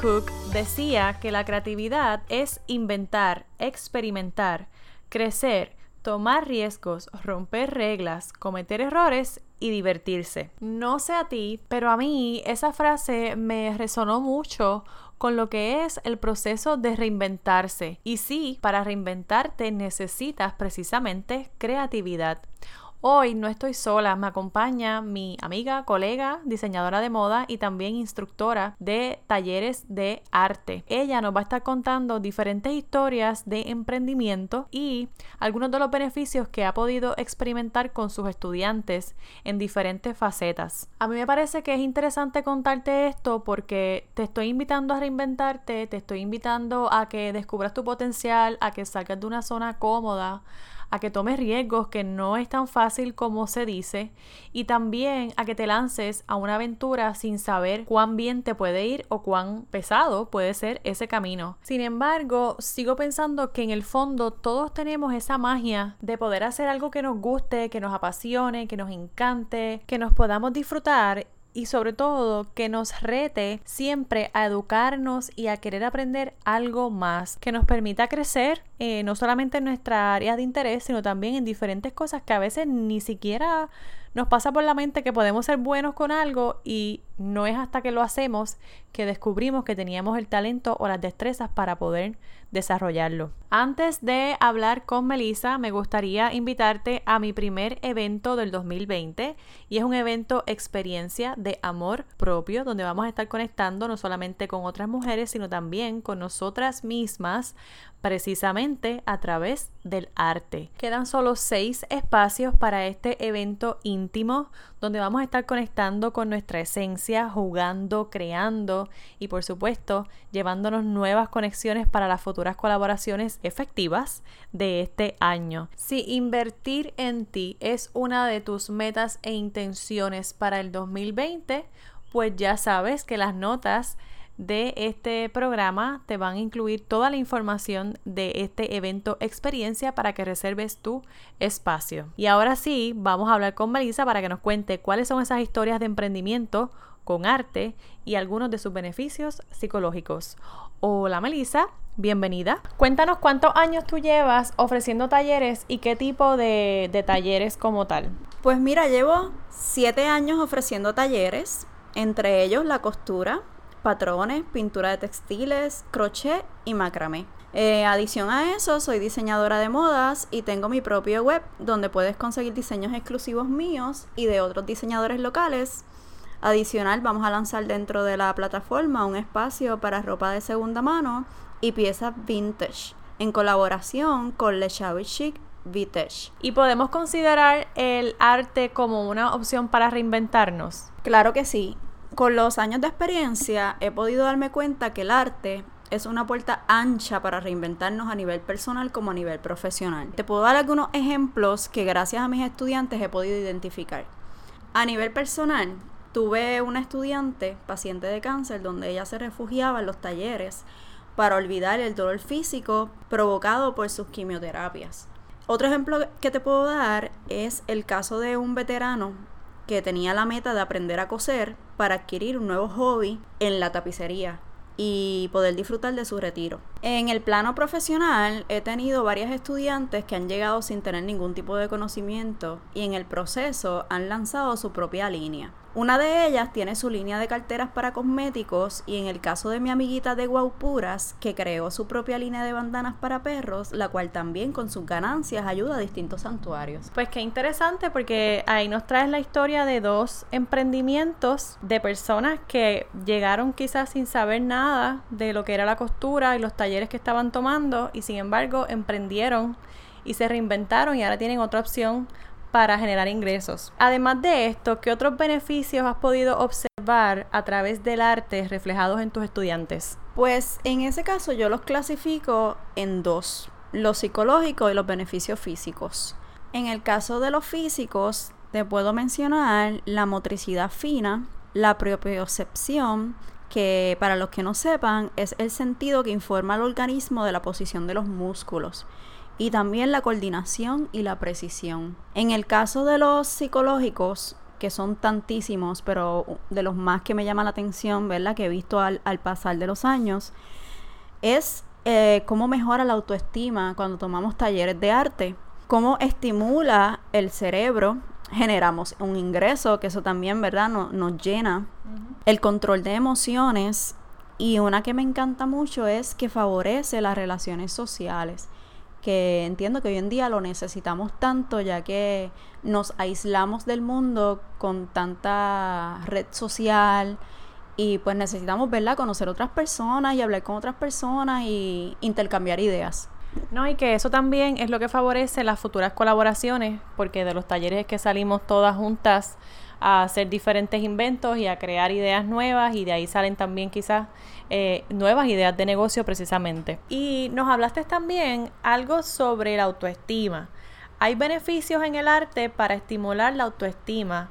Cook decía que la creatividad es inventar, experimentar, crecer, tomar riesgos, romper reglas, cometer errores y divertirse. No sé a ti, pero a mí esa frase me resonó mucho con lo que es el proceso de reinventarse. Y sí, para reinventarte necesitas precisamente creatividad. Hoy no estoy sola, me acompaña mi amiga, colega, diseñadora de moda y también instructora de talleres de arte. Ella nos va a estar contando diferentes historias de emprendimiento y algunos de los beneficios que ha podido experimentar con sus estudiantes en diferentes facetas. A mí me parece que es interesante contarte esto porque te estoy invitando a reinventarte, te estoy invitando a que descubras tu potencial, a que salgas de una zona cómoda a que tomes riesgos que no es tan fácil como se dice y también a que te lances a una aventura sin saber cuán bien te puede ir o cuán pesado puede ser ese camino. Sin embargo, sigo pensando que en el fondo todos tenemos esa magia de poder hacer algo que nos guste, que nos apasione, que nos encante, que nos podamos disfrutar y sobre todo que nos rete siempre a educarnos y a querer aprender algo más que nos permita crecer eh, no solamente en nuestra área de interés sino también en diferentes cosas que a veces ni siquiera nos pasa por la mente que podemos ser buenos con algo y no es hasta que lo hacemos que descubrimos que teníamos el talento o las destrezas para poder desarrollarlo. Antes de hablar con Melissa, me gustaría invitarte a mi primer evento del 2020 y es un evento experiencia de amor propio donde vamos a estar conectando no solamente con otras mujeres, sino también con nosotras mismas precisamente a través del arte. Quedan solo seis espacios para este evento íntimo donde vamos a estar conectando con nuestra esencia, jugando, creando y por supuesto llevándonos nuevas conexiones para las futuras colaboraciones efectivas de este año. Si invertir en ti es una de tus metas e intenciones para el 2020, pues ya sabes que las notas de este programa te van a incluir toda la información de este evento experiencia para que reserves tu espacio. Y ahora sí, vamos a hablar con Melissa para que nos cuente cuáles son esas historias de emprendimiento con arte y algunos de sus beneficios psicológicos. Hola Melissa, bienvenida. Cuéntanos cuántos años tú llevas ofreciendo talleres y qué tipo de, de talleres como tal. Pues mira, llevo siete años ofreciendo talleres, entre ellos la costura, patrones, pintura de textiles, crochet y macramé. Eh, adición a eso, soy diseñadora de modas y tengo mi propio web donde puedes conseguir diseños exclusivos míos y de otros diseñadores locales. Adicional, vamos a lanzar dentro de la plataforma un espacio para ropa de segunda mano y piezas vintage en colaboración con Le Chic Vintage. ¿Y podemos considerar el arte como una opción para reinventarnos? Claro que sí. Con los años de experiencia he podido darme cuenta que el arte es una puerta ancha para reinventarnos a nivel personal como a nivel profesional. Te puedo dar algunos ejemplos que gracias a mis estudiantes he podido identificar. A nivel personal, tuve una estudiante, paciente de cáncer, donde ella se refugiaba en los talleres para olvidar el dolor físico provocado por sus quimioterapias. Otro ejemplo que te puedo dar es el caso de un veterano que tenía la meta de aprender a coser para adquirir un nuevo hobby en la tapicería y poder disfrutar de su retiro. En el plano profesional he tenido varias estudiantes que han llegado sin tener ningún tipo de conocimiento y en el proceso han lanzado su propia línea. Una de ellas tiene su línea de carteras para cosméticos y en el caso de mi amiguita de Guaupuras, que creó su propia línea de bandanas para perros, la cual también con sus ganancias ayuda a distintos santuarios. Pues qué interesante porque ahí nos traes la historia de dos emprendimientos de personas que llegaron quizás sin saber nada de lo que era la costura y los talleres que estaban tomando y sin embargo emprendieron y se reinventaron y ahora tienen otra opción para generar ingresos. Además de esto, ¿qué otros beneficios has podido observar a través del arte reflejados en tus estudiantes? Pues en ese caso yo los clasifico en dos, los psicológicos y los beneficios físicos. En el caso de los físicos, te puedo mencionar la motricidad fina, la propiocepción, que para los que no sepan es el sentido que informa al organismo de la posición de los músculos y también la coordinación y la precisión. En el caso de los psicológicos, que son tantísimos, pero de los más que me llama la atención, ¿verdad? Que he visto al, pasar de los años, es eh, cómo mejora la autoestima cuando tomamos talleres de arte, cómo estimula el cerebro, generamos un ingreso, que eso también, ¿verdad? nos llena. El control de emociones y una que me encanta mucho es que favorece las relaciones sociales que entiendo que hoy en día lo necesitamos tanto ya que nos aislamos del mundo con tanta red social y pues necesitamos verla conocer otras personas y hablar con otras personas y intercambiar ideas. No, y que eso también es lo que favorece las futuras colaboraciones, porque de los talleres que salimos todas juntas a hacer diferentes inventos y a crear ideas nuevas y de ahí salen también quizás eh, nuevas ideas de negocio precisamente. Y nos hablaste también algo sobre la autoestima. Hay beneficios en el arte para estimular la autoestima,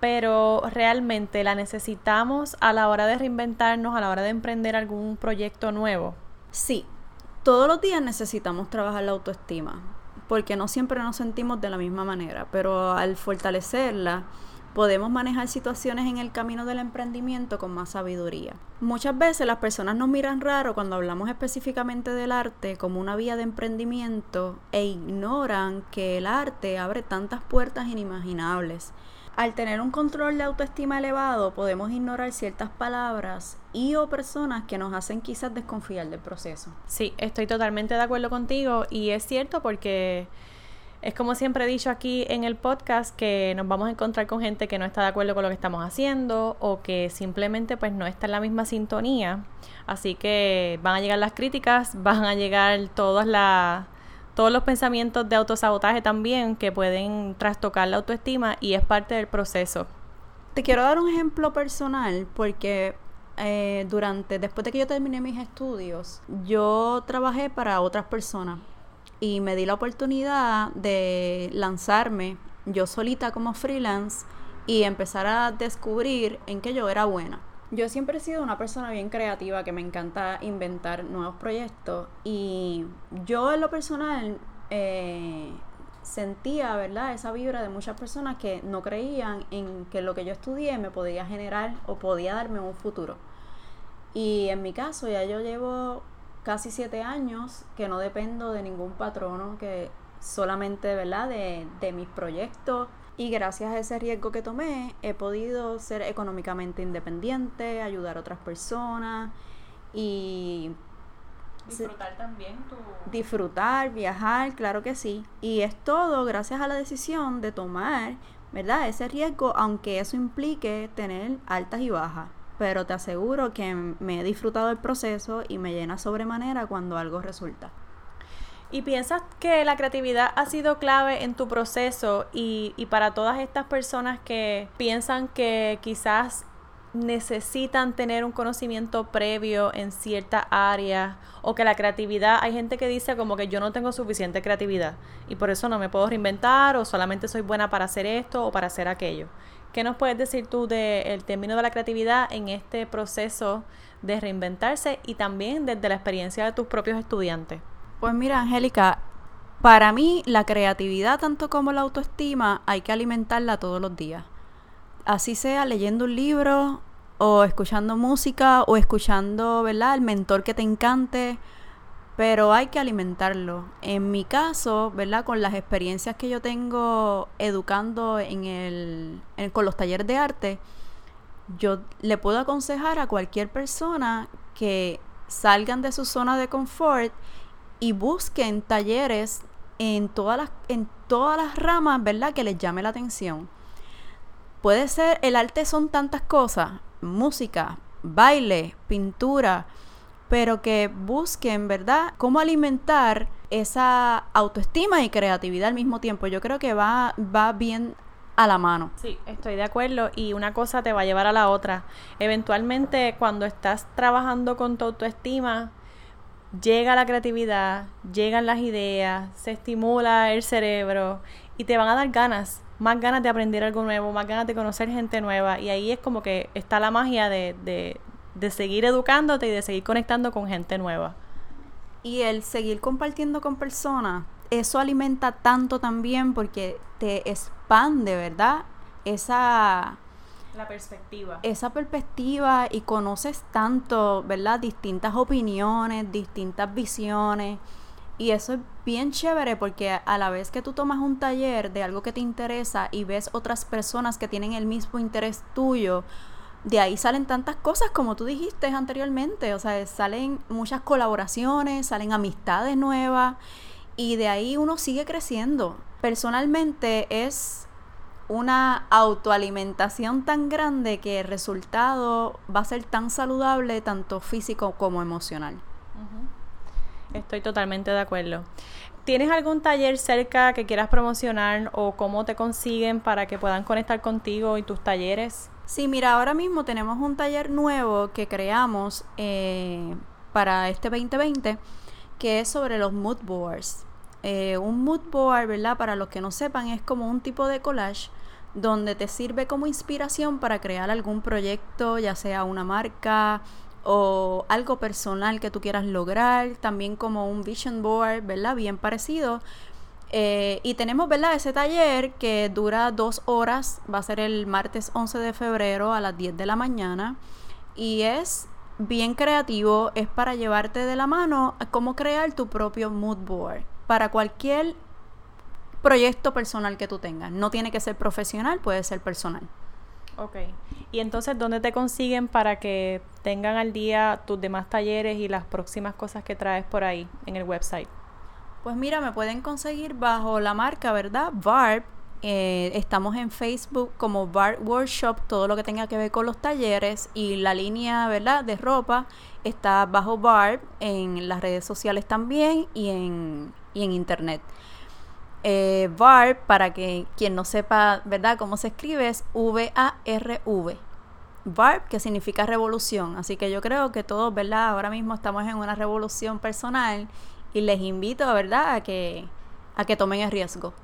pero realmente la necesitamos a la hora de reinventarnos, a la hora de emprender algún proyecto nuevo. Sí, todos los días necesitamos trabajar la autoestima, porque no siempre nos sentimos de la misma manera, pero al fortalecerla, podemos manejar situaciones en el camino del emprendimiento con más sabiduría. Muchas veces las personas nos miran raro cuando hablamos específicamente del arte como una vía de emprendimiento e ignoran que el arte abre tantas puertas inimaginables. Al tener un control de autoestima elevado, podemos ignorar ciertas palabras y o personas que nos hacen quizás desconfiar del proceso. Sí, estoy totalmente de acuerdo contigo y es cierto porque es como siempre he dicho aquí en el podcast que nos vamos a encontrar con gente que no está de acuerdo con lo que estamos haciendo o que simplemente pues no está en la misma sintonía. Así que van a llegar las críticas, van a llegar todos los pensamientos de autosabotaje también que pueden trastocar la autoestima y es parte del proceso. Te quiero dar un ejemplo personal porque eh, durante, después de que yo terminé mis estudios, yo trabajé para otras personas y me di la oportunidad de lanzarme yo solita como freelance y empezar a descubrir en qué yo era buena. Yo siempre he sido una persona bien creativa que me encanta inventar nuevos proyectos y yo en lo personal eh, sentía, ¿verdad? Esa vibra de muchas personas que no creían en que lo que yo estudié me podía generar o podía darme un futuro. Y en mi caso ya yo llevo casi siete años que no dependo de ningún patrono, que solamente ¿verdad? De, de mis proyectos. Y gracias a ese riesgo que tomé, he podido ser económicamente independiente, ayudar a otras personas y disfrutar también tu... Disfrutar, viajar, claro que sí. Y es todo gracias a la decisión de tomar, ¿verdad? Ese riesgo, aunque eso implique tener altas y bajas pero te aseguro que me he disfrutado el proceso y me llena sobremanera cuando algo resulta. ¿Y piensas que la creatividad ha sido clave en tu proceso y, y, para todas estas personas que piensan que quizás necesitan tener un conocimiento previo en cierta área o que la creatividad, hay gente que dice como que yo no tengo suficiente creatividad y por eso no me puedo reinventar o solamente soy buena para hacer esto o para hacer aquello. ¿Qué nos puedes decir tú del término de la creatividad en este proceso de reinventarse y también desde la experiencia de tus propios estudiantes? Pues mira, Angélica, para mí la creatividad, tanto como la autoestima, hay que alimentarla todos los días. Así sea leyendo un libro o escuchando música o escuchando, ¿verdad? El mentor que te encante pero hay que alimentarlo. En mi caso, ¿verdad? Con las experiencias que yo tengo educando en el, con los talleres de arte, yo le puedo aconsejar a cualquier persona que salgan de su zona de confort y busquen talleres en todas las, en todas las ramas, ¿verdad? Que les llame la atención. Puede ser, el arte son tantas cosas, música, baile, pintura, pero que busquen, ¿verdad?, cómo alimentar esa autoestima y creatividad al mismo tiempo. Yo creo que va, va bien a la mano. Sí, estoy de acuerdo y una cosa te va a llevar a la otra. Eventualmente cuando estás trabajando con tu autoestima, llega la creatividad, llegan las ideas, se estimula el cerebro y te van a dar ganas, más ganas de aprender algo nuevo, más ganas de conocer gente nueva y ahí es como que está la magia de, de, de seguir educándote y de seguir conectando con gente nueva. Y el seguir compartiendo con personas, eso alimenta tanto también porque te expande, ¿verdad? Esa la perspectiva. Esa perspectiva y conoces tanto, ¿verdad? Distintas opiniones, distintas visiones. Y eso es bien chévere porque a la vez que tú tomas un taller de algo que te interesa y ves otras personas que tienen el mismo interés tuyo, de ahí salen tantas cosas como tú dijiste anteriormente. O sea, salen muchas colaboraciones, salen amistades nuevas y de ahí uno sigue creciendo. Personalmente es una autoalimentación tan grande que el resultado va a ser tan saludable tanto físico como emocional. Estoy totalmente de acuerdo. ¿Tienes algún taller cerca que quieras promocionar o cómo te consiguen para que puedan conectar contigo y tus talleres? Sí, mira, ahora mismo tenemos un taller nuevo que creamos eh, para este 2020 que es sobre los mood boards. Eh, un mood board, ¿verdad? Para los que no sepan, es como un tipo de collage donde te sirve como inspiración para crear algún proyecto, ya sea una marca o algo personal que tú quieras lograr, también como un vision board, ¿verdad? Bien parecido. Eh, y tenemos, ¿verdad? Ese taller que dura dos horas, va a ser el martes 11 de febrero a las 10 de la mañana y es bien creativo, es para llevarte de la mano a cómo crear tu propio mood board para cualquier proyecto personal que tú tengas. No tiene que ser profesional, puede ser personal. Ok. Y entonces, ¿dónde te consiguen para que tengan al día tus demás talleres y las próximas cosas que traes por ahí en el website? Pues mira, me pueden conseguir bajo la marca, ¿verdad? VARP. Eh, estamos en Facebook como VARP Workshop, todo lo que tenga que ver con los talleres y la línea, ¿verdad? De ropa está bajo VARP en las redes sociales también y en, y en internet. Eh, para que quien no sepa, ¿verdad?, cómo se escribe, es V-A-R-V. VARP, que significa revolución. Así que yo creo que todos, ¿verdad?, ahora mismo estamos en una revolución personal y les invito, ¿verdad?, a que, a que tomen el riesgo.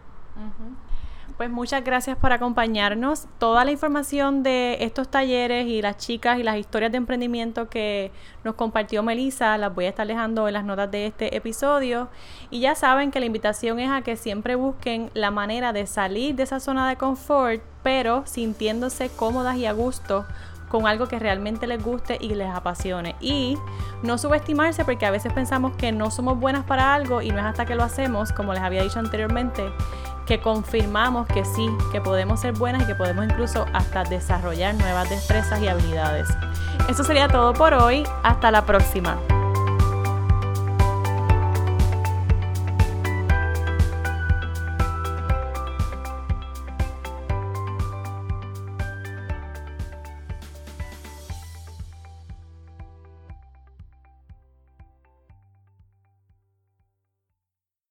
Pues muchas gracias por acompañarnos. Toda la información de estos talleres y las chicas y las historias de emprendimiento que nos compartió Melissa las voy a estar dejando en las notas de este episodio. Y ya saben que la invitación es a que siempre busquen la manera de salir de esa zona de confort, pero sintiéndose cómodas y a gusto con algo que realmente les guste y les apasione. Y no subestimarse porque a veces pensamos que no somos buenas para algo y no es hasta que lo hacemos, como les había dicho anteriormente, que confirmamos que sí, que podemos ser buenas y que podemos incluso hasta desarrollar nuevas destrezas y habilidades. Eso sería todo por hoy. Hasta la próxima.